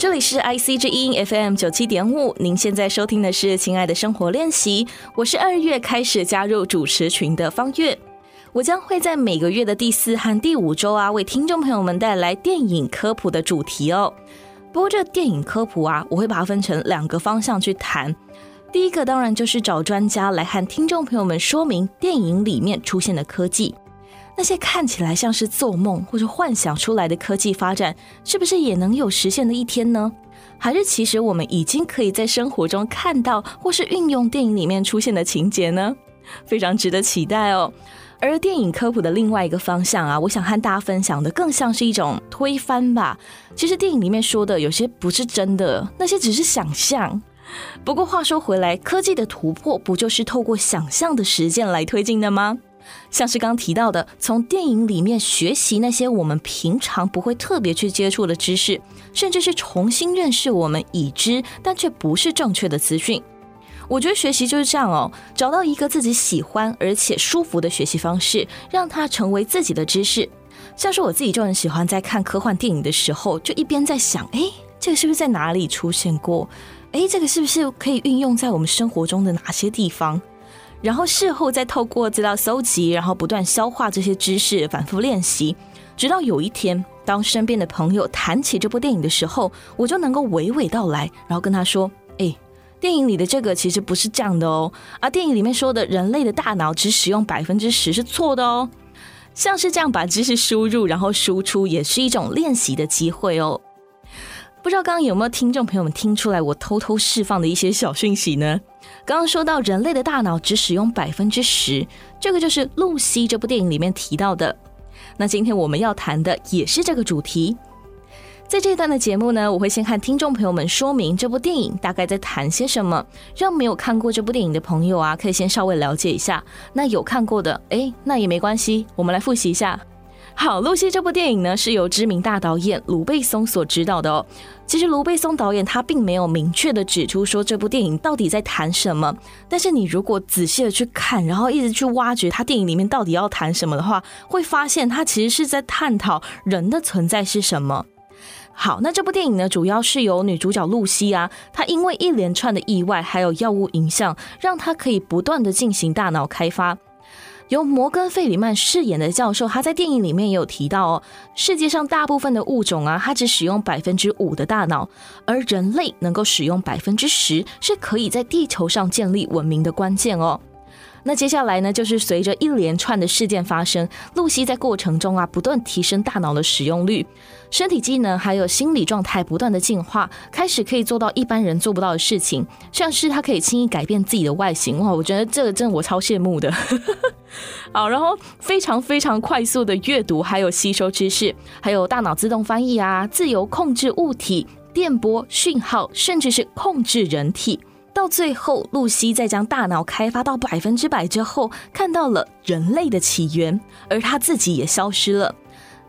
这里是 IC 之音 FM 九七点五，您现在收听的是《亲爱的生活练习》，我是二月开始加入主持群的方月，我将会在每个月的第四和第五周啊，为听众朋友们带来电影科普的主题哦。不过这电影科普啊，我会把它分成两个方向去谈，第一个当然就是找专家来和听众朋友们说明电影里面出现的科技。那些看起来像是做梦或者幻想出来的科技发展，是不是也能有实现的一天呢？还是其实我们已经可以在生活中看到或是运用电影里面出现的情节呢？非常值得期待哦。而电影科普的另外一个方向啊，我想和大家分享的更像是一种推翻吧。其实电影里面说的有些不是真的，那些只是想象。不过话说回来，科技的突破不就是透过想象的实践来推进的吗？像是刚提到的，从电影里面学习那些我们平常不会特别去接触的知识，甚至是重新认识我们已知但却不是正确的资讯。我觉得学习就是这样哦，找到一个自己喜欢而且舒服的学习方式，让它成为自己的知识。像是我自己就很喜欢在看科幻电影的时候，就一边在想，哎，这个是不是在哪里出现过？哎，这个是不是可以运用在我们生活中的哪些地方？然后事后再透过资料搜集，然后不断消化这些知识，反复练习，直到有一天，当身边的朋友谈起这部电影的时候，我就能够娓娓道来，然后跟他说：“哎，电影里的这个其实不是这样的哦，啊，电影里面说的人类的大脑只使用百分之十是错的哦。”像是这样把知识输入，然后输出，也是一种练习的机会哦。不知道刚刚有没有听众朋友们听出来我偷偷释放的一些小讯息呢？刚刚说到人类的大脑只使用百分之十，这个就是《露西》这部电影里面提到的。那今天我们要谈的也是这个主题。在这一段的节目呢，我会先和听众朋友们说明这部电影大概在谈些什么，让没有看过这部电影的朋友啊，可以先稍微了解一下。那有看过的，哎，那也没关系，我们来复习一下。好，《露西》这部电影呢，是由知名大导演卢贝松所执导的哦。其实卢贝松导演他并没有明确的指出说这部电影到底在谈什么，但是你如果仔细的去看，然后一直去挖掘他电影里面到底要谈什么的话，会发现他其实是在探讨人的存在是什么。好，那这部电影呢，主要是由女主角露西啊，她因为一连串的意外还有药物影响，让她可以不断的进行大脑开发。由摩根·费里曼饰演的教授，他在电影里面也有提到哦，世界上大部分的物种啊，它只使用百分之五的大脑，而人类能够使用百分之十，是可以在地球上建立文明的关键哦。那接下来呢，就是随着一连串的事件发生，露西在过程中啊，不断提升大脑的使用率，身体机能还有心理状态不断的进化，开始可以做到一般人做不到的事情，像是她可以轻易改变自己的外形哇，我觉得这个真的我超羡慕的。好，然后非常非常快速的阅读，还有吸收知识，还有大脑自动翻译啊，自由控制物体、电波、讯号，甚至是控制人体。到最后，露西在将大脑开发到百分之百之后，看到了人类的起源，而他自己也消失了。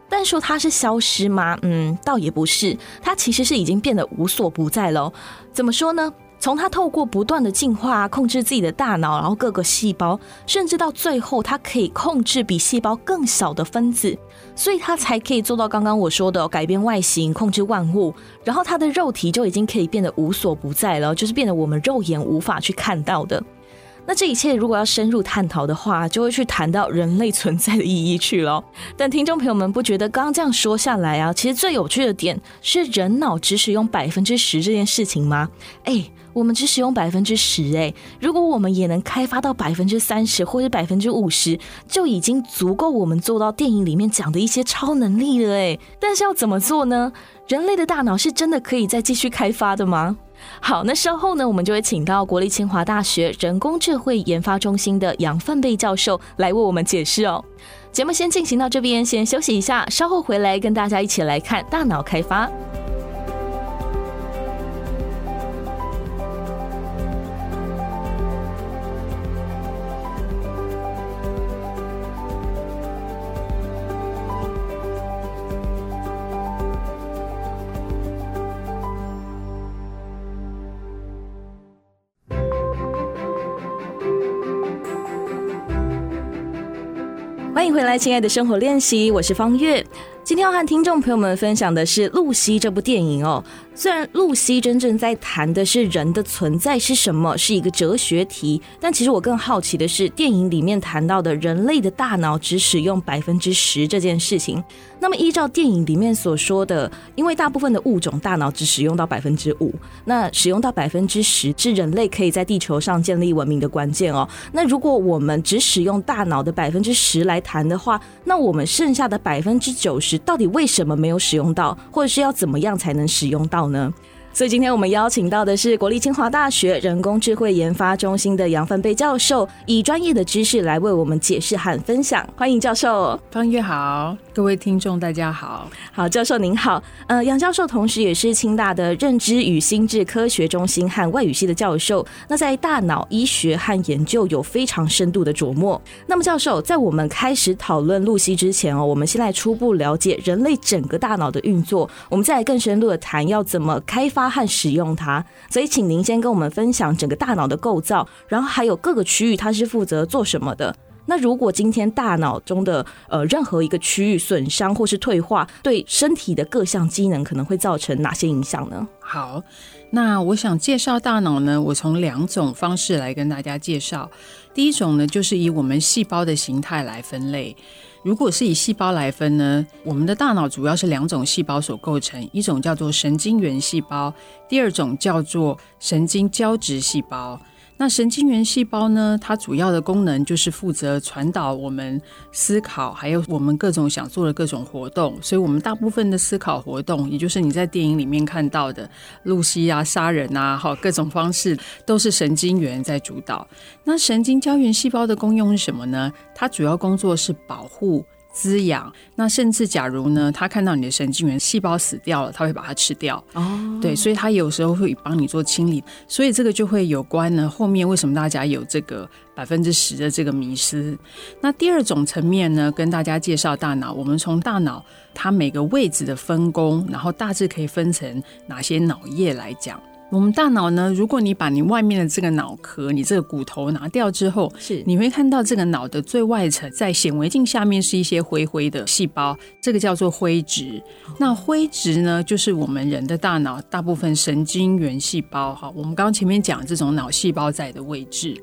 但说他是消失吗？嗯，倒也不是，他其实是已经变得无所不在了。怎么说呢？从他透过不断的进化，控制自己的大脑，然后各个细胞，甚至到最后，他可以控制比细胞更小的分子，所以他才可以做到刚刚我说的改变外形、控制万物。然后他的肉体就已经可以变得无所不在了，就是变得我们肉眼无法去看到的。那这一切如果要深入探讨的话，就会去谈到人类存在的意义去了。但听众朋友们不觉得刚刚这样说下来啊，其实最有趣的点是人脑只使用百分之十这件事情吗？哎。我们只使用百分之十，哎，如果我们也能开发到百分之三十或者百分之五十，就已经足够我们做到电影里面讲的一些超能力了，哎。但是要怎么做呢？人类的大脑是真的可以再继续开发的吗？好，那稍后呢，我们就会请到国立清华大学人工智慧研发中心的杨奋贝教授来为我们解释哦。节目先进行到这边，先休息一下，稍后回来跟大家一起来看大脑开发。迎回来，亲爱的生活练习，我是方月。今天要和听众朋友们分享的是《露西》这部电影哦。虽然《露西》真正在谈的是人的存在是什么，是一个哲学题，但其实我更好奇的是电影里面谈到的人类的大脑只使用百分之十这件事情。那么依照电影里面所说的，因为大部分的物种大脑只使用到百分之五，那使用到百分之十是人类可以在地球上建立文明的关键哦。那如果我们只使用大脑的百分之十来谈的话，那我们剩下的百分之九十。到底为什么没有使用到，或者是要怎么样才能使用到呢？所以今天我们邀请到的是国立清华大学人工智慧研发中心的杨奋贝教授，以专业的知识来为我们解释和分享。欢迎教授。方月好，各位听众大家好。好，教授您好。呃，杨教授同时也是清大的认知与心智科学中心和外语系的教授，那在大脑医学和研究有非常深度的琢磨。那么教授，在我们开始讨论露西之前哦，我们先来初步了解人类整个大脑的运作，我们再来更深入的谈要怎么开发。和使用它，所以请您先跟我们分享整个大脑的构造，然后还有各个区域它是负责做什么的。那如果今天大脑中的呃任何一个区域损伤或是退化，对身体的各项机能可能会造成哪些影响呢？好，那我想介绍大脑呢，我从两种方式来跟大家介绍。第一种呢，就是以我们细胞的形态来分类。如果是以细胞来分呢，我们的大脑主要是两种细胞所构成，一种叫做神经元细胞，第二种叫做神经胶质细胞。那神经元细胞呢，它主要的功能就是负责传导我们思考，还有我们各种想做的各种活动。所以，我们大部分的思考活动，也就是你在电影里面看到的露西啊、杀人啊，好各种方式，都是神经元在主导。那神经胶原细胞的功用是什么呢？它主要工作是保护。滋养，那甚至假如呢，他看到你的神经元细胞死掉了，他会把它吃掉。哦，对，所以他有时候会帮你做清理，所以这个就会有关呢。后面为什么大家有这个百分之十的这个迷失？那第二种层面呢，跟大家介绍大脑，我们从大脑它每个位置的分工，然后大致可以分成哪些脑叶来讲。我们大脑呢，如果你把你外面的这个脑壳、你这个骨头拿掉之后，是你会看到这个脑的最外层，在显微镜下面是一些灰灰的细胞，这个叫做灰质。那灰质呢，就是我们人的大脑大部分神经元细胞。哈，我们刚刚前面讲这种脑细胞在的位置。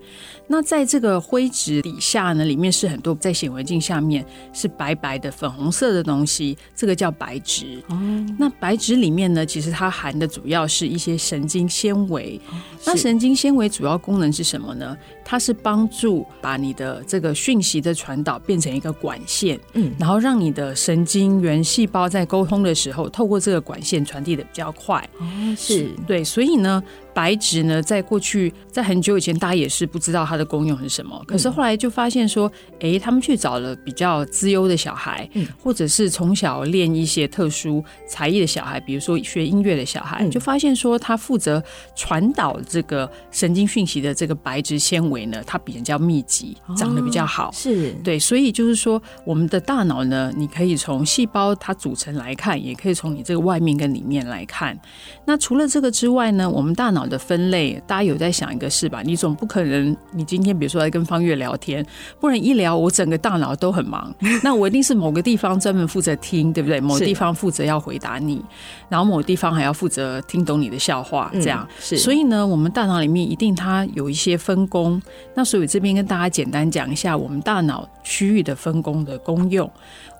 那在这个灰质底下呢，里面是很多在显微镜下面是白白的粉红色的东西，这个叫白质。哦，那白质里面呢，其实它含的主要是一些神经。纤维，那神经纤维主要功能是什么呢？它是帮助把你的这个讯息的传导变成一个管线，嗯，然后让你的神经元细胞在沟通的时候，透过这个管线传递的比较快。哦，是对，所以呢。白质呢，在过去，在很久以前，大家也是不知道它的功用是什么。可是后来就发现说，哎，他们去找了比较资优的小孩，或者是从小练一些特殊才艺的小孩，比如说学音乐的小孩，就发现说，他负责传导这个神经讯息的这个白质纤维呢，它比人家密集，长得比较好。是对，所以就是说，我们的大脑呢，你可以从细胞它组成来看，也可以从你这个外面跟里面来看。那除了这个之外呢，我们大脑的分类，大家有在想一个事吧？你总不可能，你今天比如说来跟方月聊天，不然一聊我整个大脑都很忙。那我一定是某个地方专门负责听，对不对？某个地方负责要回答你，然后某个地方还要负责听懂你的笑话，这样。嗯、是。所以呢，我们大脑里面一定它有一些分工。那所以这边跟大家简单讲一下我们大脑区域的分工的功用。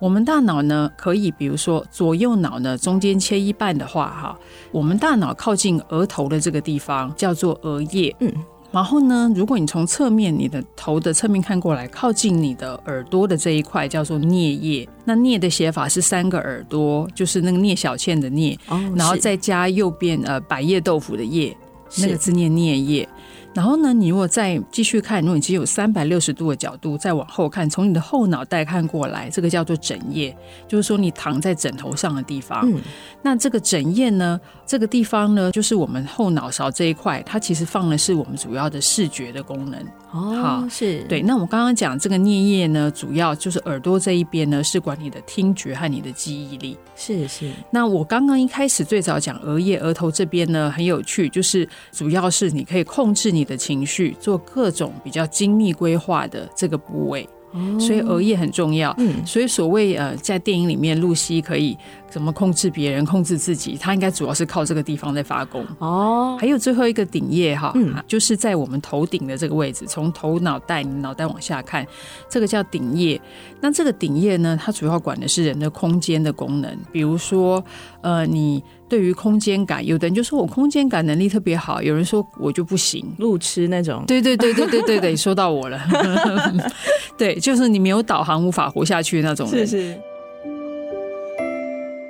我们大脑呢，可以比如说左右脑呢中间切一半的话，哈，我们大脑靠近额头的这个地方叫做额叶，嗯，然后呢，如果你从侧面你的头的侧面看过来，靠近你的耳朵的这一块叫做颞叶，那颞的写法是三个耳朵，就是那个聂小倩的聂，哦，然后再加右边呃百叶豆腐的叶，那个字念颞叶。然后呢，你如果再继续看，如果你只有三百六十度的角度再往后看，从你的后脑袋看过来，这个叫做枕叶，就是说你躺在枕头上的地方。嗯，那这个枕叶呢，这个地方呢，就是我们后脑勺这一块，它其实放的是我们主要的视觉的功能。哦，好，是对。那我刚刚讲这个颞叶呢，主要就是耳朵这一边呢，是管你的听觉和你的记忆力。是是。那我刚刚一开始最早讲额叶，额头这边呢，很有趣，就是主要是你可以控制你的情绪，做各种比较精密规划的这个部位。哦、所以额叶很重要。嗯，所以所谓呃，在电影里面，露西可以怎么控制别人、控制自己，他应该主要是靠这个地方在发功。哦，还有最后一个顶叶哈，嗯，就是在我们头顶的这个位置，从头脑袋、你脑袋往下看，这个叫顶叶。那这个顶叶呢，它主要管的是人的空间的功能，比如说呃，你。对于空间感，有的人就说我空间感能力特别好，有人说我就不行，路痴那种。对对对对对对对，说到我了。对，就是你没有导航无法活下去那种人。是是。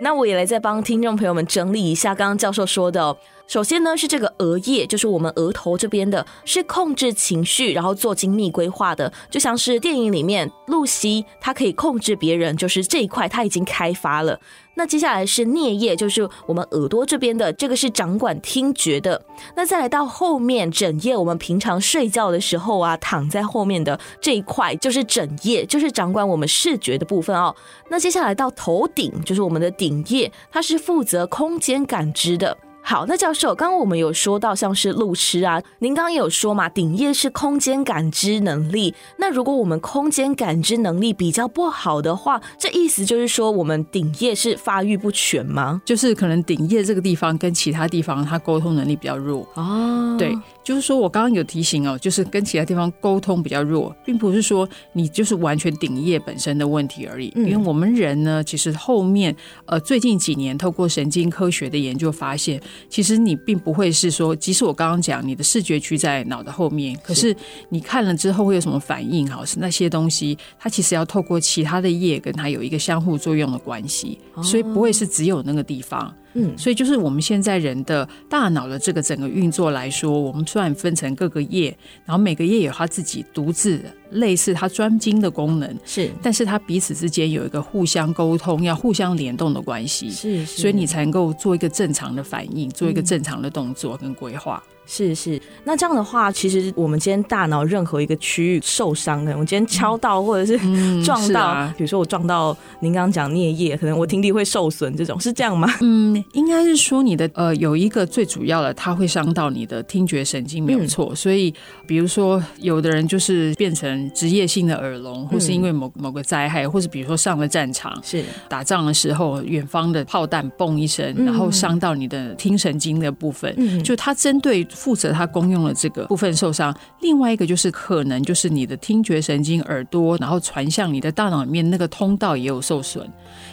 那我也来再帮听众朋友们整理一下刚刚教授说的哦。首先呢，是这个额叶，就是我们额头这边的，是控制情绪，然后做精密规划的，就像是电影里面露西，她可以控制别人，就是这一块她已经开发了。那接下来是颞叶，就是我们耳朵这边的，这个是掌管听觉的。那再来到后面枕叶，我们平常睡觉的时候啊，躺在后面的这一块就是枕叶，就是掌管我们视觉的部分哦。那接下来到头顶，就是我们的顶叶，它是负责空间感知的。好，那教授，刚刚我们有说到像是路痴啊，您刚刚也有说嘛，顶叶是空间感知能力。那如果我们空间感知能力比较不好的话，这意思就是说我们顶叶是发育不全吗？就是可能顶叶这个地方跟其他地方它沟通能力比较弱哦。对，就是说我刚刚有提醒哦，就是跟其他地方沟通比较弱，并不是说你就是完全顶叶本身的问题而已。嗯，因为我们人呢，其实后面呃最近几年透过神经科学的研究发现。其实你并不会是说，即使我刚刚讲你的视觉区在脑的后面，可是你看了之后会有什么反应？好，是那些东西，它其实要透过其他的叶跟它有一个相互作用的关系，所以不会是只有那个地方。嗯，所以就是我们现在人的大脑的这个整个运作来说，我们虽然分成各个叶，然后每个叶有他自己独自的类似它专精的功能，是，但是它彼此之间有一个互相沟通、要互相联动的关系，是，是，所以你才能够做一个正常的反应，做一个正常的动作跟规划。是是，那这样的话，其实我们今天大脑任何一个区域受伤的，我今天敲到或者是 撞到，嗯啊、比如说我撞到您刚刚讲颞叶，可能我听力会受损，这种是这样吗？嗯，应该是说你的呃有一个最主要的，它会伤到你的听觉神经，没有错。嗯、所以比如说有的人就是变成职业性的耳聋，或是因为某某个灾害，或是比如说上了战场，是。打仗的时候，远方的炮弹嘣一声，然后伤到你的听神经的部分，嗯、就它针对。负责它公用的这个部分受伤，另外一个就是可能就是你的听觉神经耳朵，然后传向你的大脑里面那个通道也有受损，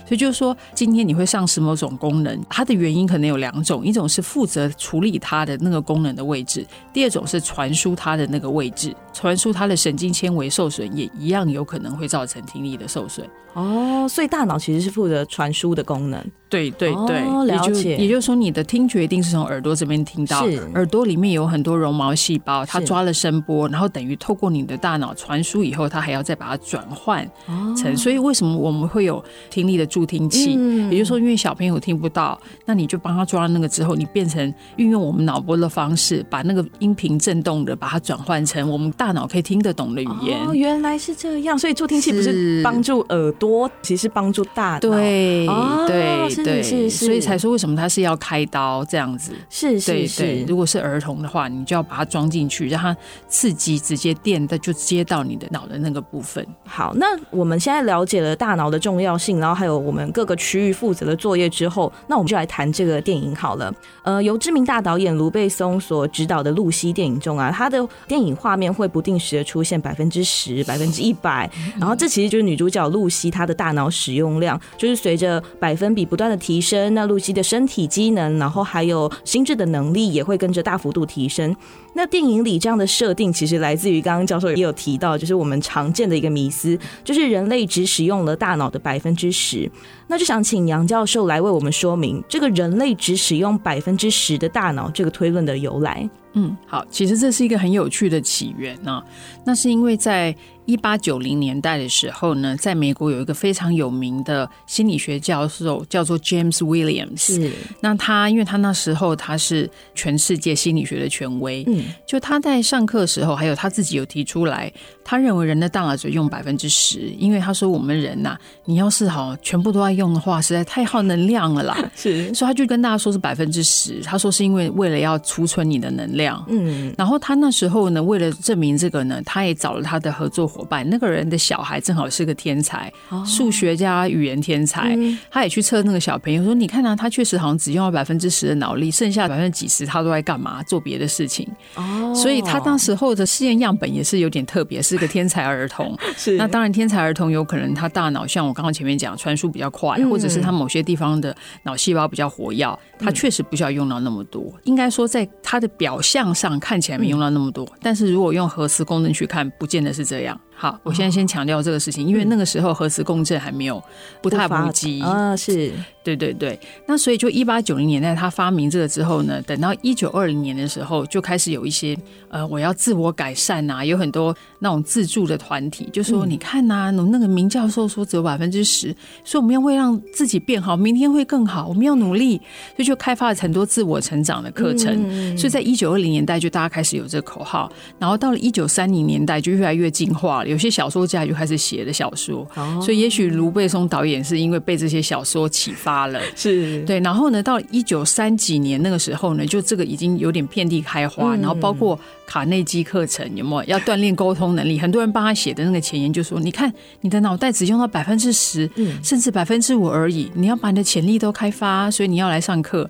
所以就是说今天你会丧失某种功能，它的原因可能有两种，一种是负责处理它的那个功能的位置，第二种是传输它的那个位置，传输它的神经纤维受损也一样有可能会造成听力的受损。哦，所以大脑其实是负责传输的功能。对对对，哦、了解。也就，也就是说，你的听觉一定是从耳朵这边听到，耳朵里面有很多绒毛细胞，它抓了声波，然后等于透过你的大脑传输以后，它还要再把它转换成。哦、所以为什么我们会有听力的助听器？嗯、也就是说，因为小朋友听不到，那你就帮他抓那个之后，你变成运用我们脑波的方式，把那个音频震动的把它转换成我们大脑可以听得懂的语言。哦，原来是这样。所以助听器不是帮助耳朵。多其实帮助大脑，对、哦、对对，是是，所以才说为什么他是要开刀这样子，是是是。如果是儿童的话，你就要把它装进去，让它刺激直接电的就接到你的脑的那个部分。好，那我们现在了解了大脑的重要性，然后还有我们各个区域负责的作业之后，那我们就来谈这个电影好了。呃，由知名大导演卢贝松所执导的《露西》电影中啊，他的电影画面会不定时的出现百分之十、百分之一百，然后这其实就是女主角露西。他的大脑使用量就是随着百分比不断的提升，那露西的身体机能，然后还有心智的能力也会跟着大幅度提升。那电影里这样的设定，其实来自于刚刚教授也有提到，就是我们常见的一个迷思，就是人类只使用了大脑的百分之十。那就想请杨教授来为我们说明，这个人类只使用百分之十的大脑这个推论的由来。嗯，好，其实这是一个很有趣的起源呢、啊。那是因为在一八九零年代的时候呢，在美国有一个非常有名的心理学教授，叫做 James Williams。是，那他因为他那时候他是全世界心理学的权威，嗯，就他在上课的时候，还有他自己有提出来，他认为人的大脑只用百分之十，因为他说我们人呐、啊，你要是好全部都要用的话，实在太耗能量了啦。是，所以他就跟大家说是百分之十，他说是因为为了要储存你的能量。嗯，然后他那时候呢，为了证明这个呢，他也找了他的合作伙伴，那个人的小孩正好是个天才，数学家、语言天才。他也去测那个小朋友，说：“你看啊，他确实好像只用了百分之十的脑力，剩下百分之几十他都在干嘛？做别的事情。”哦，所以他当时候的试验样本也是有点特别，是个天才儿童。是，那当然天才儿童有可能他大脑像我刚刚前面讲，传输比较快，或者是他某些地方的脑细胞比较活跃，他确实不需要用到那么多。应该说，在他的表象上看起来没用到那么多，但是如果用核磁共振去看，不见得是这样。好，我现在先强调这个事情，因为那个时候核磁共振还没有不太普及啊。是，对对对。那所以就一八九零年代他发明这个之后呢，等到一九二零年的时候，就开始有一些呃，我要自我改善呐，有很多那种自助的团体，就说你看呐，那个明教授说只有百分之十，所以我们要为让自己变好，明天会更好，我们要努力，所以就开发了很多自我成长的课程。所以在一九二零年代就大家开始有这个口号，然后到了一九三零年代就越来越进化了。有些小说家就开始写的小说，所以也许卢贝松导演是因为被这些小说启发了，是对。然后呢，到一九三几年那个时候呢，就这个已经有点遍地开花。然后包括卡内基课程有没有要锻炼沟通能力？很多人帮他写的那个前言就说：“你看，你的脑袋只用到百分之十，甚至百分之五而已，你要把你的潜力都开发，所以你要来上课。”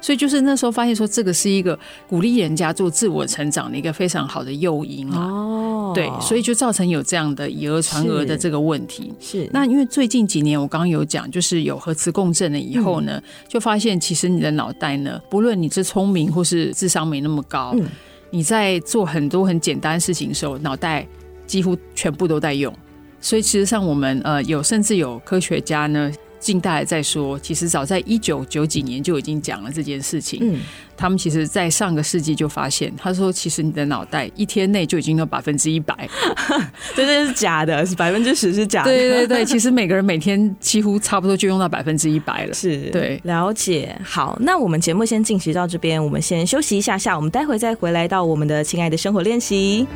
所以就是那时候发现说，这个是一个鼓励人家做自我成长的一个非常好的诱因啊。哦，对，所以就造成有这样的以讹传讹的这个问题。是，是那因为最近几年我刚刚有讲，就是有核磁共振了以后呢，嗯、就发现其实你的脑袋呢，不论你是聪明或是智商没那么高，嗯、你在做很多很简单的事情的时候，脑袋几乎全部都在用。所以其实上我们呃有甚至有科学家呢。近代再说，其实早在一九九几年就已经讲了这件事情。嗯，他们其实，在上个世纪就发现，他说，其实你的脑袋一天内就已经有百分之一百，这这是假的，是百分之十是假的。对对对，其实每个人每天几乎差不多就用到百分之一百了。是，对，了解。好，那我们节目先进行到这边，我们先休息一下下，我们待会再回来到我们的亲爱的生活练习。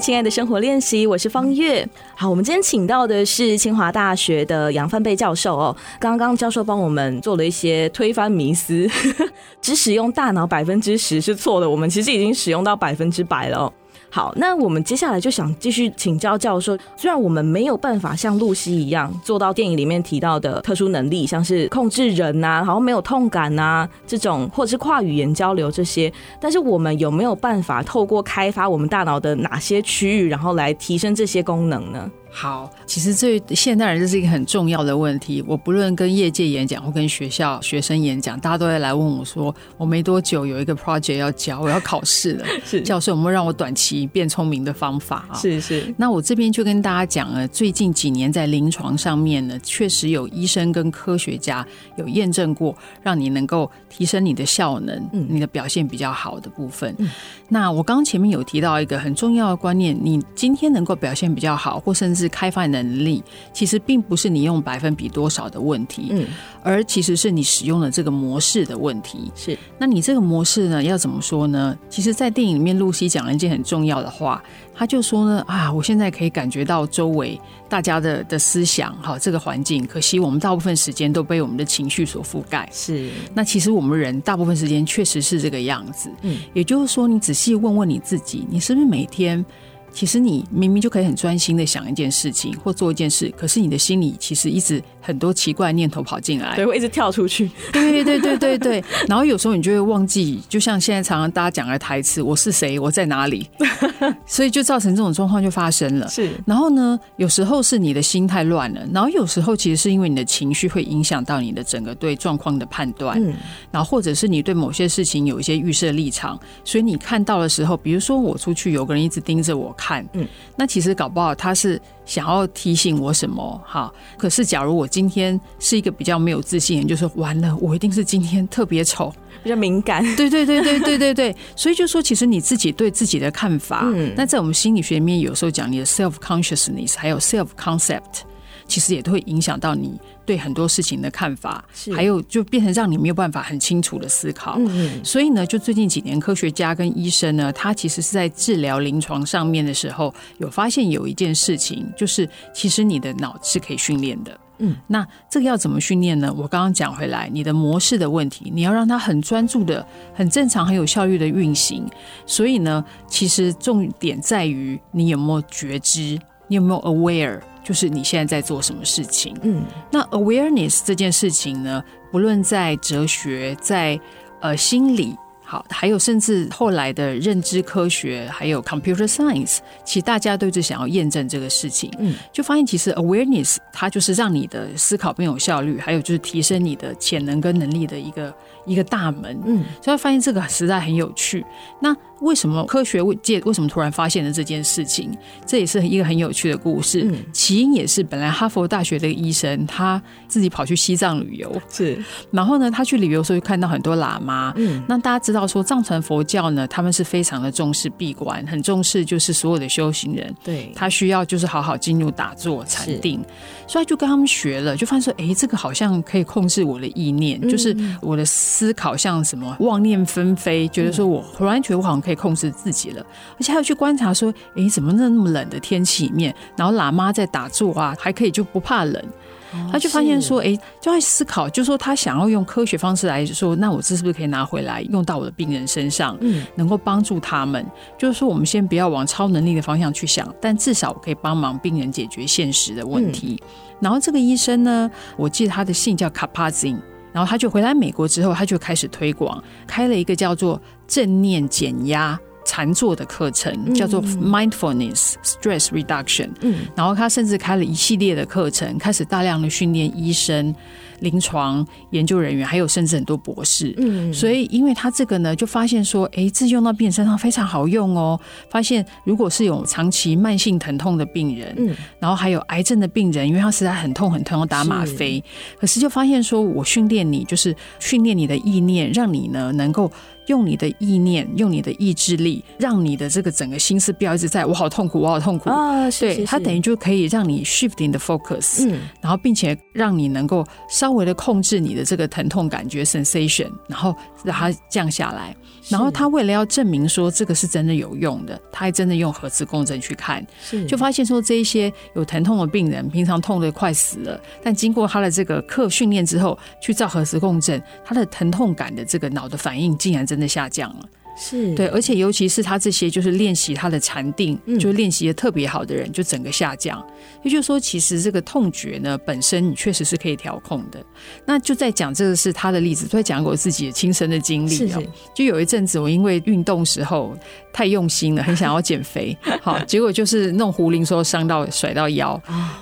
亲爱的生活练习，我是方月。好，我们今天请到的是清华大学的杨范贝教授哦。刚刚教授帮我们做了一些推翻迷思，只使用大脑百分之十是错的，我们其实已经使用到百分之百了哦。好，那我们接下来就想继续请教教授。虽然我们没有办法像露西一样做到电影里面提到的特殊能力，像是控制人呐、好像没有痛感呐、这种，或者是跨语言交流这些，但是我们有没有办法透过开发我们大脑的哪些区域，然后来提升这些功能呢？好，其实这现代人这是一个很重要的问题。我不论跟业界演讲或跟学校学生演讲，大家都会来问我说：“我没多久有一个 project 要交，我要考试了。是教授，有没有让我短期变聪明的方法啊？”是是。那我这边就跟大家讲了，最近几年在临床上面呢，确实有医生跟科学家有验证过，让你能够提升你的效能，嗯，你的表现比较好的部分。嗯。那我刚刚前面有提到一个很重要的观念，你今天能够表现比较好，或甚至是开发能力，其实并不是你用百分比多少的问题，嗯，而其实是你使用的这个模式的问题。是，那你这个模式呢，要怎么说呢？其实，在电影里面，露西讲了一件很重要的话，他就说呢，啊，我现在可以感觉到周围大家的的思想，哈，这个环境，可惜我们大部分时间都被我们的情绪所覆盖。是，那其实我们人大部分时间确实是这个样子。嗯，也就是说，你仔细问问你自己，你是不是每天？其实你明明就可以很专心的想一件事情或做一件事，可是你的心里其实一直很多奇怪念头跑进来，对，会一直跳出去。对对对对对对。然后有时候你就会忘记，就像现在常常大家讲的台词：“我是谁？我在哪里？” 所以就造成这种状况就发生了。是。然后呢，有时候是你的心太乱了，然后有时候其实是因为你的情绪会影响到你的整个对状况的判断。嗯。然后或者是你对某些事情有一些预设立场，所以你看到的时候，比如说我出去有个人一直盯着我。看。嗯，那其实搞不好他是想要提醒我什么哈。可是假如我今天是一个比较没有自信人，就是完了，我一定是今天特别丑，比较敏感。对对对对对对对。所以就说，其实你自己对自己的看法，嗯，那在我们心理学里面有时候讲你的 self consciousness，还有 self concept。其实也都会影响到你对很多事情的看法，还有就变成让你没有办法很清楚的思考。嗯，所以呢，就最近几年，科学家跟医生呢，他其实是在治疗临床上面的时候，有发现有一件事情，就是其实你的脑是可以训练的。嗯，那这个要怎么训练呢？我刚刚讲回来，你的模式的问题，你要让它很专注的、很正常、很有效率的运行。所以呢，其实重点在于你有没有觉知，你有没有 aware。就是你现在在做什么事情？嗯，那 awareness 这件事情呢，不论在哲学，在呃心理。好，还有甚至后来的认知科学，还有 computer science，其实大家都是想要验证这个事情。嗯，就发现其实 awareness 它就是让你的思考更有效率，还有就是提升你的潜能跟能力的一个一个大门。嗯，所以发现这个实在很有趣。那为什么科学界为什么突然发现了这件事情？这也是一个很有趣的故事。嗯，起因也是本来哈佛大学的医生他自己跑去西藏旅游，是，然后呢，他去旅游的时候就看到很多喇嘛。嗯，那大家知道。说藏传佛教呢，他们是非常的重视闭关，很重视就是所有的修行人，对，他需要就是好好进入打坐禅定，所以就跟他们学了，就发现说，哎，这个好像可以控制我的意念，嗯、就是我的思考像什么妄念纷飞，觉得说我忽然觉得我好像可以控制自己了，而且还有去观察说，哎，怎么那那么冷的天气里面，然后喇嘛在打坐啊，还可以就不怕冷。他就发现说，哎，就在思考，就说他想要用科学方式来说，那我这是不是可以拿回来用到我的病人身上，嗯，能够帮助他们？就是说，我们先不要往超能力的方向去想，但至少我可以帮忙病人解决现实的问题。然后这个医生呢，我记得他的姓叫卡帕金，然后他就回来美国之后，他就开始推广，开了一个叫做正念减压。禅坐的课程叫做 Mindfulness Stress Reduction，嗯，然后他甚至开了一系列的课程，开始大量的训练医生。临床研究人员，还有甚至很多博士，嗯，所以因为他这个呢，就发现说，哎，这用到病人身上非常好用哦。发现如果是有长期慢性疼痛的病人，嗯，然后还有癌症的病人，因为他实在很痛很痛，要打吗啡，可是就发现说，我训练你，就是训练你的意念，让你呢能够用你的意念，用你的意志力，让你的这个整个心思不要一直在我好痛苦，我好痛苦。啊。对，它等于就可以让你 shifting the focus，嗯，然后并且让你能够稍。微的控制你的这个疼痛感觉 sensation，然后让它降下来，然后他为了要证明说这个是真的有用的，他还真的用核磁共振去看，就发现说这一些有疼痛的病人，平常痛的快死了，但经过他的这个课训练之后，去照核磁共振，他的疼痛感的这个脑的反应竟然真的下降了。是对，而且尤其是他这些就是练习他的禅定，嗯、就练习的特别好的人，就整个下降。也就是说，其实这个痛觉呢本身你确实是可以调控的。那就在讲这个是他的例子，都在讲我自己的亲身的经历哦。是是就有一阵子，我因为运动时候太用心了，很想要减肥，好，结果就是弄壶铃时候伤到甩到腰，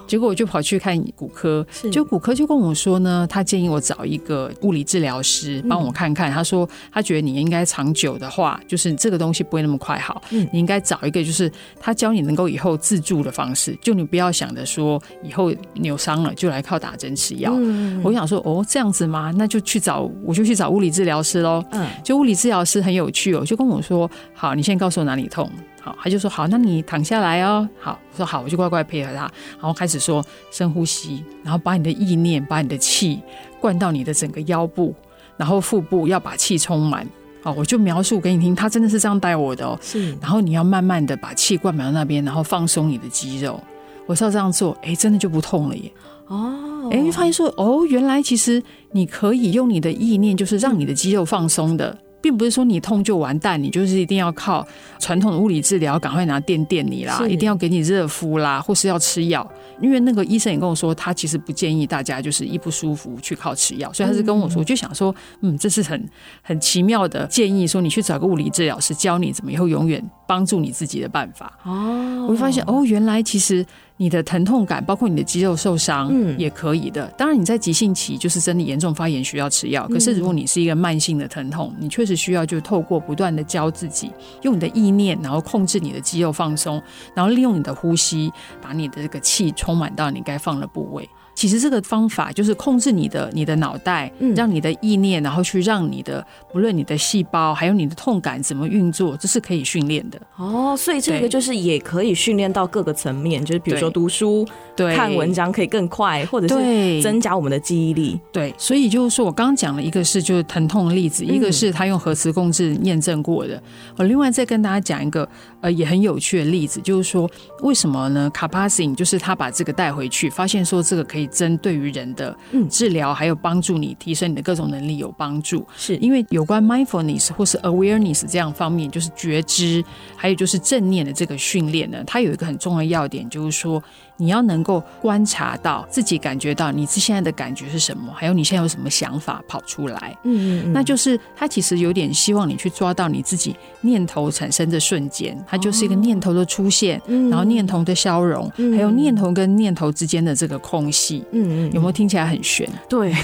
结果我就跑去看骨科，就骨科就跟我说呢，他建议我找一个物理治疗师帮我看看，他说他觉得你应该长久的话。就是这个东西不会那么快好，嗯，你应该找一个就是他教你能够以后自助的方式，就你不要想着说以后扭伤了就来靠打针吃药。嗯，我想说哦这样子吗？那就去找我就去找物理治疗师喽。嗯，就物理治疗师很有趣哦，就跟我说好，你现在告诉我哪里痛，好，他就说好，那你躺下来哦。好，我说好，我就乖乖配合他，然后开始说深呼吸，然后把你的意念，把你的气灌到你的整个腰部，然后腹部要把气充满。哦，我就描述给你听，他真的是这样带我的哦。是，然后你要慢慢的把气灌满到那边，然后放松你的肌肉。我是要这样做，哎，真的就不痛了耶。哦，哎，发现说，哦，原来其实你可以用你的意念，就是让你的肌肉放松的。并不是说你痛就完蛋，你就是一定要靠传统的物理治疗，赶快拿电电你啦，一定要给你热敷啦，或是要吃药。因为那个医生也跟我说，他其实不建议大家就是一不舒服去靠吃药，所以他是跟我说，我就想说，嗯，这是很很奇妙的建议，说你去找个物理治疗师教你怎么以后永远帮助你自己的办法。哦，我会发现哦，原来其实。你的疼痛感，包括你的肌肉受伤，嗯，也可以的。当然，你在急性期就是真的严重发炎，需要吃药。可是，如果你是一个慢性的疼痛，你确实需要就透过不断的教自己，用你的意念，然后控制你的肌肉放松，然后利用你的呼吸，把你的这个气充满到你该放的部位。其实这个方法就是控制你的你的脑袋，让你的意念，然后去让你的不论你的细胞还有你的痛感怎么运作，这是可以训练的。哦，所以这个就是也可以训练到各个层面，就是比如说读书、对看文章可以更快，或者是增加我们的记忆力。对，所以就是说我刚刚讲了一个是就是疼痛的例子，一个是他用核磁共振验证过的。我另外再跟大家讲一个呃也很有趣的例子，就是说为什么呢？Kabat-Zinn 就是他把这个带回去，发现说这个可以。针对于人的治疗，还有帮助你提升你的各种能力有帮助，是因为有关 mindfulness 或是 awareness 这样方面，就是觉知，还有就是正念的这个训练呢，它有一个很重要的要点，就是说。你要能够观察到自己感觉到你现在的感觉是什么，还有你现在有什么想法跑出来，嗯嗯，那就是他其实有点希望你去抓到你自己念头产生的瞬间，它就是一个念头的出现，然后念头的消融，还有念头跟念头之间的这个空隙，嗯嗯，有没有听起来很玄？对，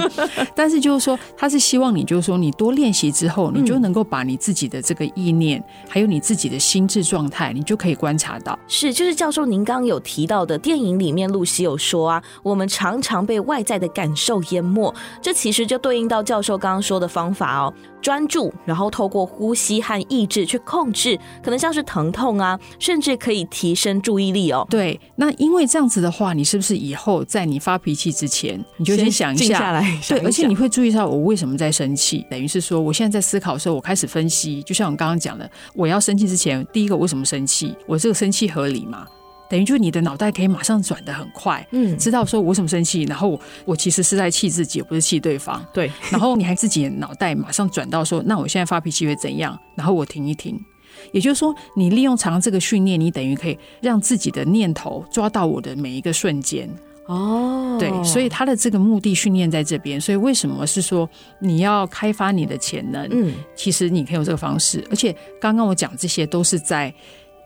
但是就是说，他是希望你就是说，你多练习之后，你就能够把你自己的这个意念，还有你自己的心智状态，你就可以观察到。是，就是教授您刚刚有提到的电影里面，露西有说啊，我们常常被外在的感受淹没，这其实就对应到教授刚刚说的方法哦，专注，然后透过呼吸和意志去控制，可能像是疼痛啊，甚至可以提升注意力哦。对，那因为这样子的话，你是不是以后在你发脾气之前，你就先想一下，下来，对，而且你会注意到我为什么在生气，等于是说，我现在在思考的时候，我开始分析，就像我刚刚讲的，我要生气之前，第一个为什么生气？我这个生气合理吗？等于就是你的脑袋可以马上转的很快，嗯，知道说我为什么生气，然后我我其实是在气自己，而不是气对方，对。然后你还自己的脑袋马上转到说，那我现在发脾气会怎样？然后我停一停，也就是说，你利用常这个训练，你等于可以让自己的念头抓到我的每一个瞬间。哦，对，所以他的这个目的训练在这边。所以为什么是说你要开发你的潜能？嗯，其实你可以用这个方式，而且刚刚我讲这些都是在。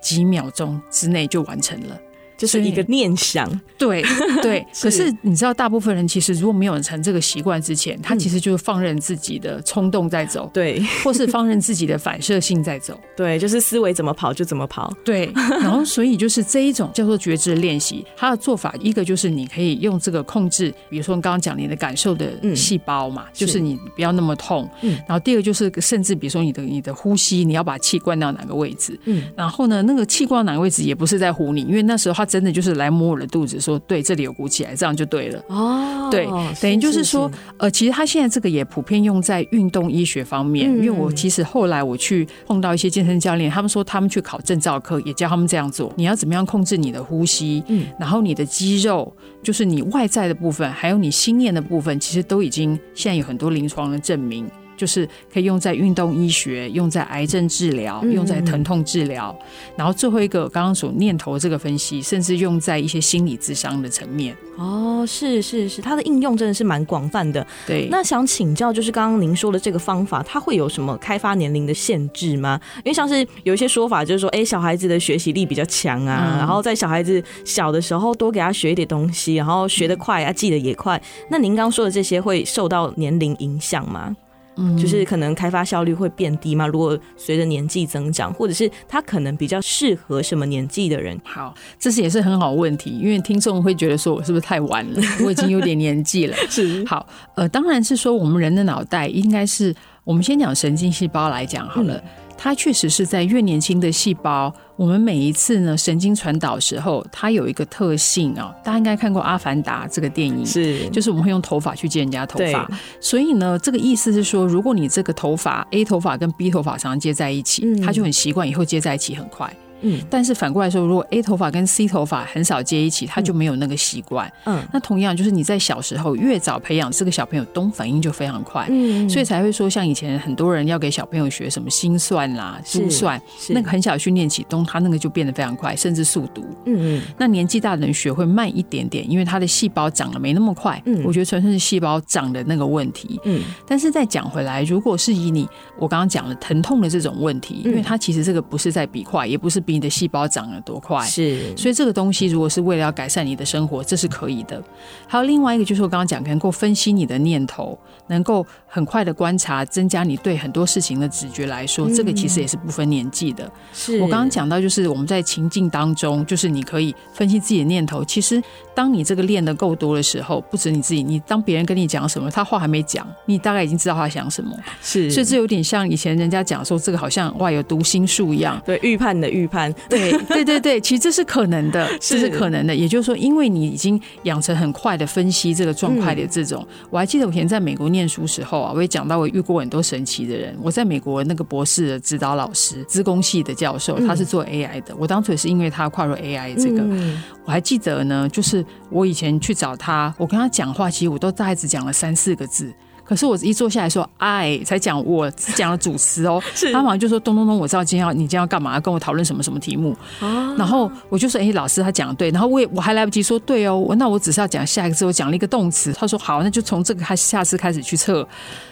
几秒钟之内就完成了。就是一个念想，对对。可是你知道，大部分人其实如果没有成这个习惯之前，他其实就是放任自己的冲动在走，对，或是放任自己的反射性在走，对，就是思维怎么跑就怎么跑，对。然后，所以就是这一种叫做觉知练习，它的做法一个就是你可以用这个控制，比如说你刚刚讲你的感受的细胞嘛，就是你不要那么痛。嗯。然后第二个就是甚至比如说你的你的呼吸，你要把气灌到哪个位置？嗯。然后呢，那个气灌到哪个位置也不是在唬你，因为那时候他。真的就是来摸我的肚子，说对，这里有鼓起来，这样就对了。哦，对，等于就是说，呃，其实他现在这个也普遍用在运动医学方面。因为我其实后来我去碰到一些健身教练，他们说他们去考证照课，也教他们这样做。你要怎么样控制你的呼吸？嗯，然后你的肌肉，就是你外在的部分，还有你心念的部分，其实都已经现在有很多临床的证明。就是可以用在运动医学，用在癌症治疗，用在疼痛治疗，嗯、然后最后一个刚刚所念头这个分析，甚至用在一些心理智商的层面。哦，是是是，它的应用真的是蛮广泛的。对，那想请教，就是刚刚您说的这个方法，它会有什么开发年龄的限制吗？因为像是有一些说法，就是说，哎，小孩子的学习力比较强啊，嗯、然后在小孩子小的时候多给他学一点东西，然后学得快啊，记得也快。那您刚刚说的这些会受到年龄影响吗？嗯，就是可能开发效率会变低嘛？如果随着年纪增长，或者是他可能比较适合什么年纪的人？好，这是也是很好问题，因为听众会觉得说我是不是太晚了？我已经有点年纪了。是，好，呃，当然是说我们人的脑袋应该是，我们先讲神经细胞来讲好了。嗯它确实是在越年轻的细胞，我们每一次呢神经传导时候，它有一个特性啊，大家应该看过《阿凡达》这个电影，是，就是我们会用头发去接人家头发，所以呢，这个意思是说，如果你这个头发 A 头发跟 B 头发常常接在一起，它就很习惯，以后接在一起很快。嗯，但是反过来说，如果 A 头发跟 C 头发很少接一起，他就没有那个习惯。嗯，那同样就是你在小时候越早培养这个小朋友，动反应就非常快。嗯，所以才会说，像以前很多人要给小朋友学什么心算啦、珠算，那个很小训练启动，他那个就变得非常快，甚至速读。嗯嗯，那年纪大的人学会慢一点点，因为他的细胞长得没那么快。嗯，我觉得纯粹是细胞长的那个问题。嗯，但是再讲回来，如果是以你我刚刚讲的疼痛的这种问题，因为他其实这个不是在比快，也不是比你的细胞长得多快。是，所以这个东西如果是为了要改善你的生活，这是可以的。还有另外一个就是我刚刚讲，能够分析你的念头，能够很快的观察，增加你对很多事情的直觉来说，这个其实也是不分年纪的。是我刚刚讲到，就是我们在情境当中，就是你可以分析自己的念头。其实当你这个练的够多的时候，不止你自己，你当别人跟你讲什么，他话还没讲，你大概已经知道他想什么。是，所以这有点像以前人家讲说，这个好像哇有读心术一样，对，预判的预判。对，对对对，其实这是可能的，这是可能的。也就是说，因为你已经养成很快的分析这个状态的这种，嗯、我还记得我以前在美国念书时候啊，我也讲到我遇过很多神奇的人。我在美国那个博士的指导老师，资工系的教授，他是做 AI 的。我当初也是因为他跨入 AI 这个，嗯、我还记得呢，就是我以前去找他，我跟他讲话，其实我都大概只讲了三四个字。可是我一坐下来说，哎，才讲我只讲了主词哦，是他马上就说，咚咚咚，我知道今天要你今天要干嘛，要跟我讨论什么什么题目。哦、然后我就说，哎，老师他讲的对，然后我也我还来不及说对哦，那我只是要讲下一个字，我讲了一个动词，他说好，那就从这个开，下次开始去测。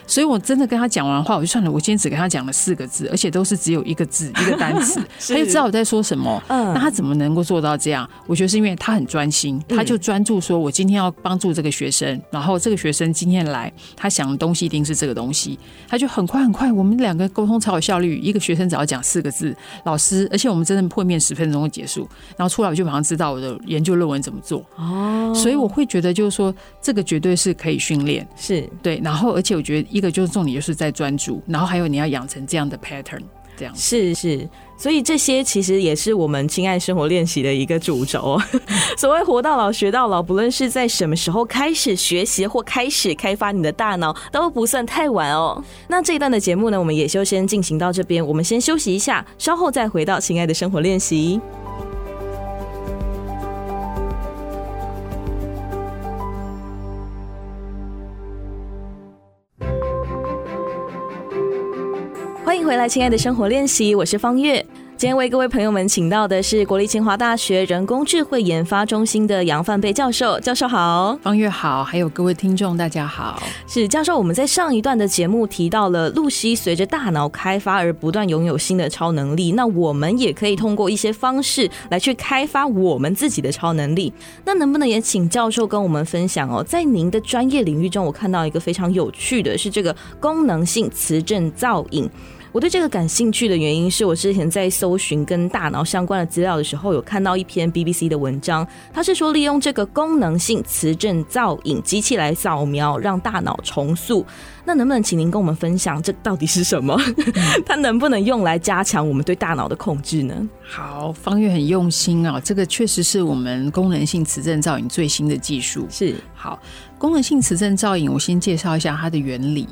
所以我真的跟他讲完话，我就算了，我今天只跟他讲了四个字，而且都是只有一个字一个单词，他就知道我在说什么。嗯，那他怎么能够做到这样？我觉得是因为他很专心，他就专注说，我今天要帮助这个学生，然后这个学生今天来，他想的东西一定是这。这个东西，他就很快很快，我们两个沟通超有效率。一个学生只要讲四个字，老师，而且我们真的会面十分钟就结束，然后出来我就马上知道我的研究论文怎么做。哦，所以我会觉得就是说，这个绝对是可以训练，是对。然后，而且我觉得一个就是重点就是在专注，然后还有你要养成这样的 pattern。是是，所以这些其实也是我们亲爱生活练习的一个主轴。所谓活到老学到老，不论是在什么时候开始学习或开始开发你的大脑，都不算太晚哦。那这一段的节目呢，我们也就先进行到这边，我们先休息一下，稍后再回到亲爱的生活练习。欢迎回来，亲爱的生活练习，我是方月。今天为各位朋友们请到的是国立清华大学人工智慧研发中心的杨范贝教授。教授好，方月好，还有各位听众大家好。是教授，我们在上一段的节目提到了露西随着大脑开发而不断拥有新的超能力，那我们也可以通过一些方式来去开发我们自己的超能力。那能不能也请教授跟我们分享哦？在您的专业领域中，我看到一个非常有趣的是这个功能性磁振造影。我对这个感兴趣的原因是我之前在搜寻跟大脑相关的资料的时候，有看到一篇 BBC 的文章，它是说利用这个功能性磁振造影机器来扫描，让大脑重塑。那能不能请您跟我们分享，这到底是什么？它能不能用来加强我们对大脑的控制呢？好，方月很用心啊，这个确实是我们功能性磁振造影最新的技术。是，好，功能性磁振造影，我先介绍一下它的原理。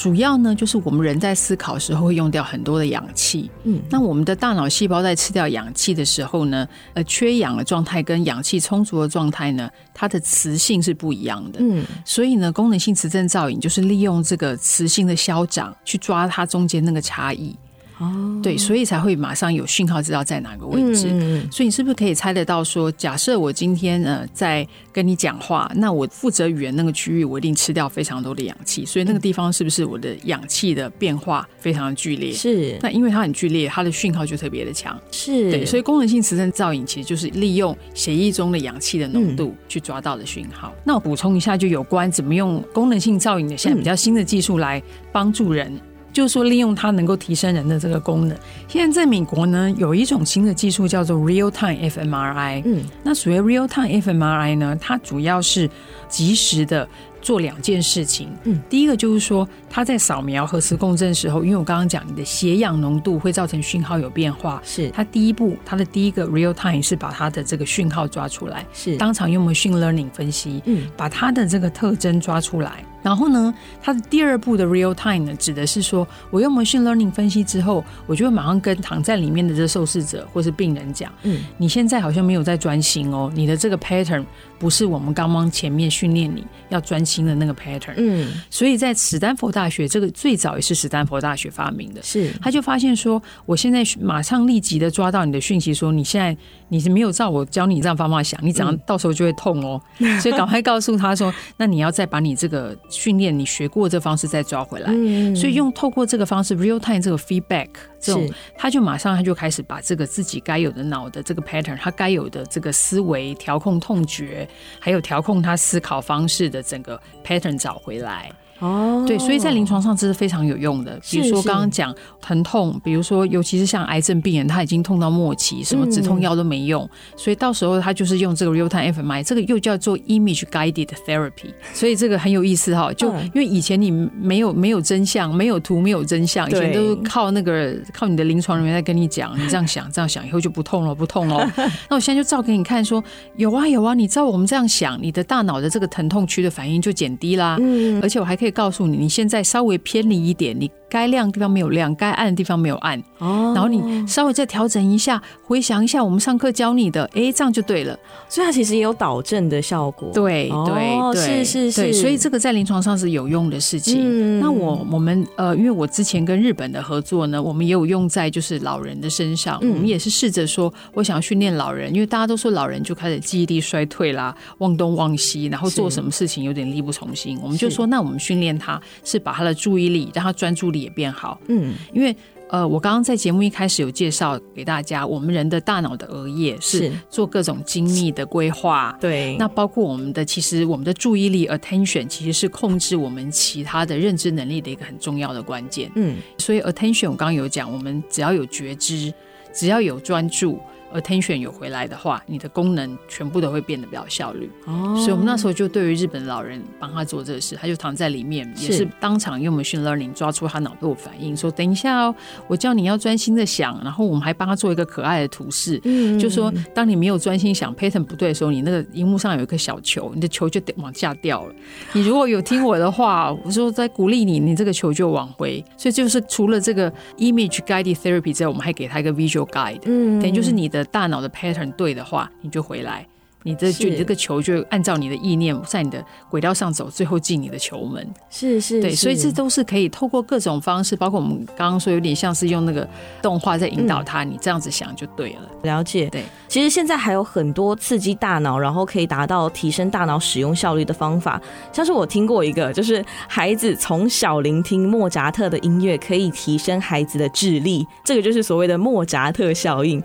主要呢，就是我们人在思考的时候会用掉很多的氧气。嗯，那我们的大脑细胞在吃掉氧气的时候呢，呃，缺氧的状态跟氧气充足的状态呢，它的磁性是不一样的。嗯，所以呢，功能性磁振造影就是利用这个磁性的消长去抓它中间那个差异。哦，对，所以才会马上有讯号知道在哪个位置。嗯，所以你是不是可以猜得到说，假设我今天呃在跟你讲话，那我负责语言那个区域，我一定吃掉非常多的氧气，所以那个地方是不是我的氧气的变化非常的剧烈？是。那因为它很剧烈，它的讯号就特别的强。是。对，所以功能性磁振造影其实就是利用血液中的氧气的浓度去抓到的讯号。那我补充一下，就有关怎么用功能性造影的现在比较新的技术来帮助人。就是说，利用它能够提升人的这个功能。现在在美国呢，有一种新的技术叫做 Real Time fMRI。嗯，那所谓 Real Time fMRI 呢，它主要是及时的做两件事情。嗯，第一个就是说，它在扫描核磁共振的时候，因为我刚刚讲你的血氧浓度会造成讯号有变化，是。它第一步，它的第一个 Real Time 是把它的这个讯号抓出来，是。当场用 Machine Learning 分析，嗯，把它的这个特征抓出来。然后呢，它的第二步的 real time 呢，指的是说，我用 machine learning 分析之后，我就会马上跟躺在里面的这受试者或是病人讲，嗯，你现在好像没有在专心哦，你的这个 pattern 不是我们刚刚前面训练你要专心的那个 pattern，嗯，所以在史丹佛大学，这个最早也是史丹佛大学发明的，是，他就发现说，我现在马上立即的抓到你的讯息，说你现在你是没有照我教你这样方法想，你怎样到时候就会痛哦，嗯、所以赶快告诉他说，那你要再把你这个。训练你学过这方式再抓回来，嗯、所以用透过这个方式 real time 这个 feedback 这种，他就马上他就开始把这个自己该有的脑的这个 pattern，他该有的这个思维调控痛觉，还有调控他思考方式的整个 pattern 找回来。哦，对，所以在临床上这是非常有用的。比如说刚刚讲疼痛，比如说尤其是像癌症病人，他已经痛到末期，什么止痛药都没用，嗯、所以到时候他就是用这个 real time fMRI，这个又叫做 image guided therapy。所以这个很有意思哈，就因为以前你没有没有真相，没有图，没有真相，以前都是靠那个靠你的临床人员在跟你讲，你这样想这样想，以后就不痛了，不痛了。那我现在就照给你看说，说有啊有啊，你照我们这样想，你的大脑的这个疼痛区的反应就减低啦。嗯，而且我还可以。告诉你，你现在稍微偏离一点，你。该亮的地方没有亮，该暗的地方没有暗，哦，然后你稍微再调整一下，回想一下我们上课教你的，哎，这样就对了。所以它其实也有导正的效果。对对对，是是是。所以这个在临床上是有用的事情。嗯、那我我们呃，因为我之前跟日本的合作呢，我们也有用在就是老人的身上。嗯、我们也是试着说，我想要训练老人，因为大家都说老人就开始记忆力衰退啦，忘东忘西，然后做什么事情有点力不从心。我们就说，那我们训练他是把他的注意力，让他专注力。也变好，嗯，因为呃，我刚刚在节目一开始有介绍给大家，我们人的大脑的额叶是。做各种精密的规划，对，那包括我们的其实我们的注意力 attention 其实是控制我们其他的认知能力的一个很重要的关键，嗯，所以 attention 我刚刚有讲，我们只要有觉知，只要有专注。Attention 有回来的话，你的功能全部都会变得比较效率。哦，所以我们那时候就对于日本老人帮他做这个事，他就躺在里面，也是当场用 machine learning 抓出他脑部反应，说等一下哦，我叫你要专心的想，然后我们还帮他做一个可爱的图示，嗯，就说当你没有专心想 pattern 不对的时候，你那个荧幕上有一个小球，你的球就往下掉了。你如果有听我的话，我说在鼓励你，你这个球就往回。所以就是除了这个 image guided therapy 之外，我们还给他一个 visual guide，嗯，等于就是你的。大脑的 pattern 对的话，你就回来，你这就你这个球就按照你的意念在你的轨道上走，最后进你的球门。是是，对，所以这都是可以透过各种方式，包括我们刚刚说有点像是用那个动画在引导他，嗯、你这样子想就对了。了解，对。其实现在还有很多刺激大脑，然后可以达到提升大脑使用效率的方法，像是我听过一个，就是孩子从小聆听莫扎特的音乐，可以提升孩子的智力，这个就是所谓的莫扎特效应。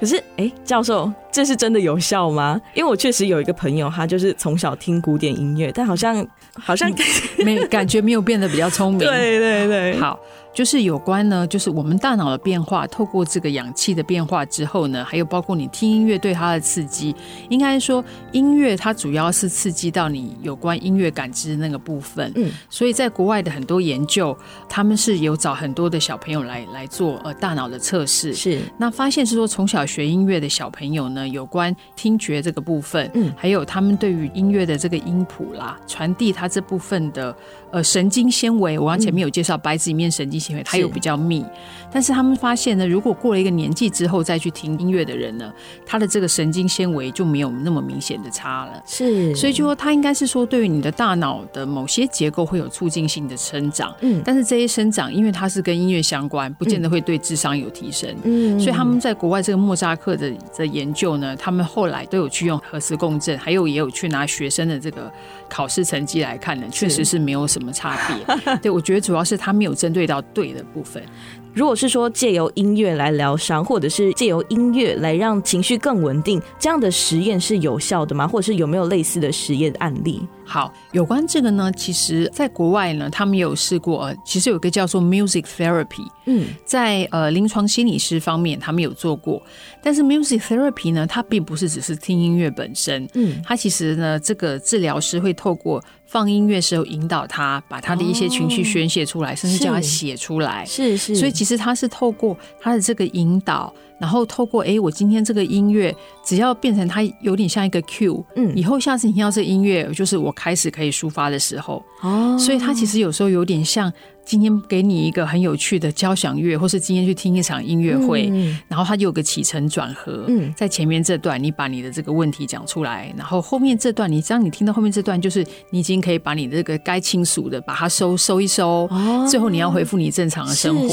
可是，哎，教授，这是真的有效吗？因为我确实有一个朋友，他就是从小听古典音乐，但好像好像没感觉没有变得比较聪明。对对对，好。就是有关呢，就是我们大脑的变化，透过这个氧气的变化之后呢，还有包括你听音乐对它的刺激，应该说音乐它主要是刺激到你有关音乐感知的那个部分。嗯，所以在国外的很多研究，他们是有找很多的小朋友来来做呃大脑的测试。是，那发现是说从小学音乐的小朋友呢，有关听觉这个部分，嗯，还有他们对于音乐的这个音谱啦，传递它这部分的呃神经纤维，我刚前面有介绍白质里面神经纤维。它有比较密，但是他们发现呢，如果过了一个年纪之后再去听音乐的人呢，他的这个神经纤维就没有那么明显的差了。是，所以就说他应该是说，对于你的大脑的某些结构会有促进性的生长。嗯，但是这些生长，因为它是跟音乐相关，不见得会对智商有提升。嗯，所以他们在国外这个莫扎克的的研究呢，他们后来都有去用核磁共振，还有也有去拿学生的这个考试成绩来看呢，确实是没有什么差别。对，我觉得主要是他没有针对到。对的部分，如果是说借由音乐来疗伤，或者是借由音乐来让情绪更稳定，这样的实验是有效的吗？或者是有没有类似的实验案例？好，有关这个呢，其实在国外呢，他们有试过，其实有个叫做 music therapy，嗯，在呃临床心理师方面，他们有做过。但是 music therapy 呢，它并不是只是听音乐本身，嗯，它其实呢，这个治疗师会透过放音乐时候引导他，把他的一些情绪宣泄出来，哦、甚至叫他写出来，是是。所以其实他是透过他的这个引导。然后透过哎，我今天这个音乐，只要变成它有点像一个 cue，嗯，以后下次你听到这个音乐，就是我我开始可以抒发的时候。哦，所以它其实有时候有点像。今天给你一个很有趣的交响乐，或是今天去听一场音乐会，嗯、然后它就有个起承转合。嗯，在前面这段你把你的这个问题讲出来，然后后面这段你当你听到后面这段，就是你已经可以把你这个该倾诉的把它收收一收，哦、最后你要回复你正常的生活。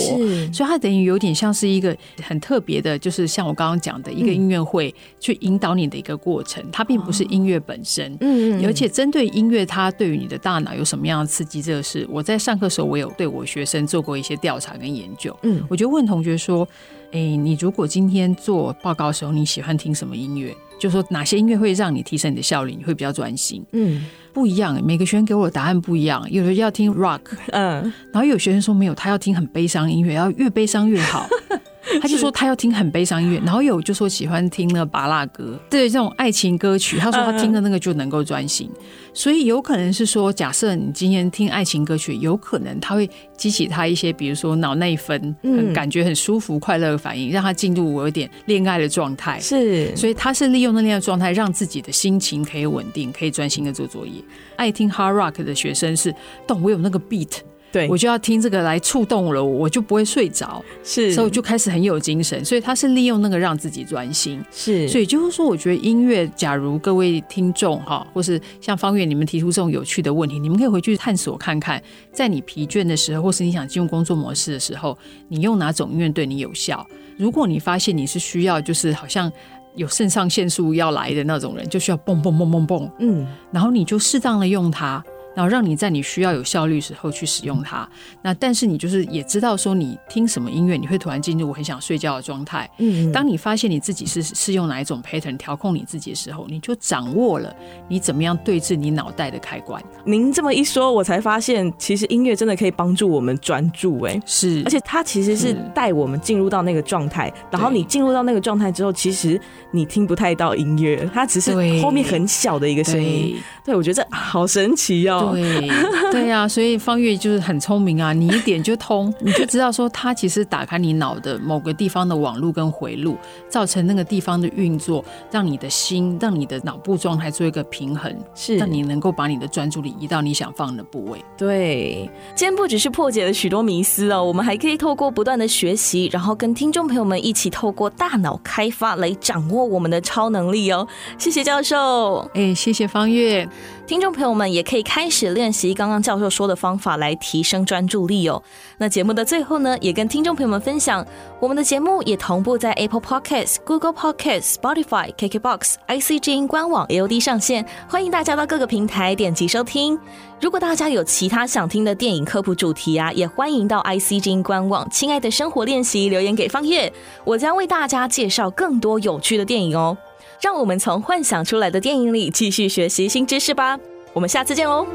所以它等于有点像是一个很特别的，就是像我刚刚讲的一个音乐会，去引导你的一个过程。它并不是音乐本身，嗯，而且针对音乐，它对于你的大脑有什么样的刺激，这个是我在上课的时候我有。对我学生做过一些调查跟研究，嗯，我就问同学说，哎，你如果今天做报告的时候，你喜欢听什么音乐？就说哪些音乐会让你提升你的效率，你会比较专心？嗯，不一样，每个学生给我的答案不一样。有的要听 rock，嗯，然后有学生说没有，他要听很悲伤音乐，要越悲伤越好。他就说他要听很悲伤音乐，然后有就说喜欢听那巴拉歌，对这种爱情歌曲，他说他听的那个就能够专心。所以有可能是说，假设你今天听爱情歌曲，有可能他会激起他一些，比如说脑内分，很感觉很舒服、快乐的反应，让他进入有点恋爱的状态。是，所以他是利用那恋爱状态，让自己的心情可以稳定，可以专心的做作业。爱听 hard rock 的学生是，懂我有那个 beat。对，我就要听这个来触动了我，我就不会睡着，是，所以我就开始很有精神。所以他是利用那个让自己专心，是。所以就是说，我觉得音乐，假如各位听众哈，或是像方月你们提出这种有趣的问题，你们可以回去探索看看，在你疲倦的时候，或是你想进入工作模式的时候，你用哪种音乐对你有效？如果你发现你是需要，就是好像有肾上腺素要来的那种人，就需要蹦蹦蹦蹦蹦，嗯，然后你就适当的用它。然后让你在你需要有效率时候去使用它。那但是你就是也知道说，你听什么音乐，你会突然进入我很想睡觉的状态。嗯，当你发现你自己是是用哪一种 pattern 调控你自己的时候，你就掌握了你怎么样对峙你脑袋的开关。您这么一说，我才发现其实音乐真的可以帮助我们专注。哎，是，而且它其实是带我们进入到那个状态。然后你进入到那个状态之后，其实你听不太到音乐，它只是后面很小的一个声音。对，我觉得这好神奇哦。对，对呀、啊，所以方月就是很聪明啊，你一点就通，你就知道说它其实打开你脑的某个地方的网路跟回路，造成那个地方的运作，让你的心，让你的脑部状态做一个平衡，是让你能够把你的专注力移到你想放的部位。对，今天不只是破解了许多迷思哦，我们还可以透过不断的学习，然后跟听众朋友们一起透过大脑开发来掌握我们的超能力哦。谢谢教授，哎，谢谢方月。听众朋友们也可以开始练习刚刚教授说的方法来提升专注力哦。那节目的最后呢，也跟听众朋友们分享，我们的节目也同步在 Apple Podcasts、Google Podcasts、Spotify、KKBox、ICG 官网 AOD 上线，欢迎大家到各个平台点击收听。如果大家有其他想听的电影科普主题啊，也欢迎到 ICG 官网“亲爱的生活练习”留言给方月，我将为大家介绍更多有趣的电影哦。让我们从幻想出来的电影里继续学习新知识吧。我们下次见喽。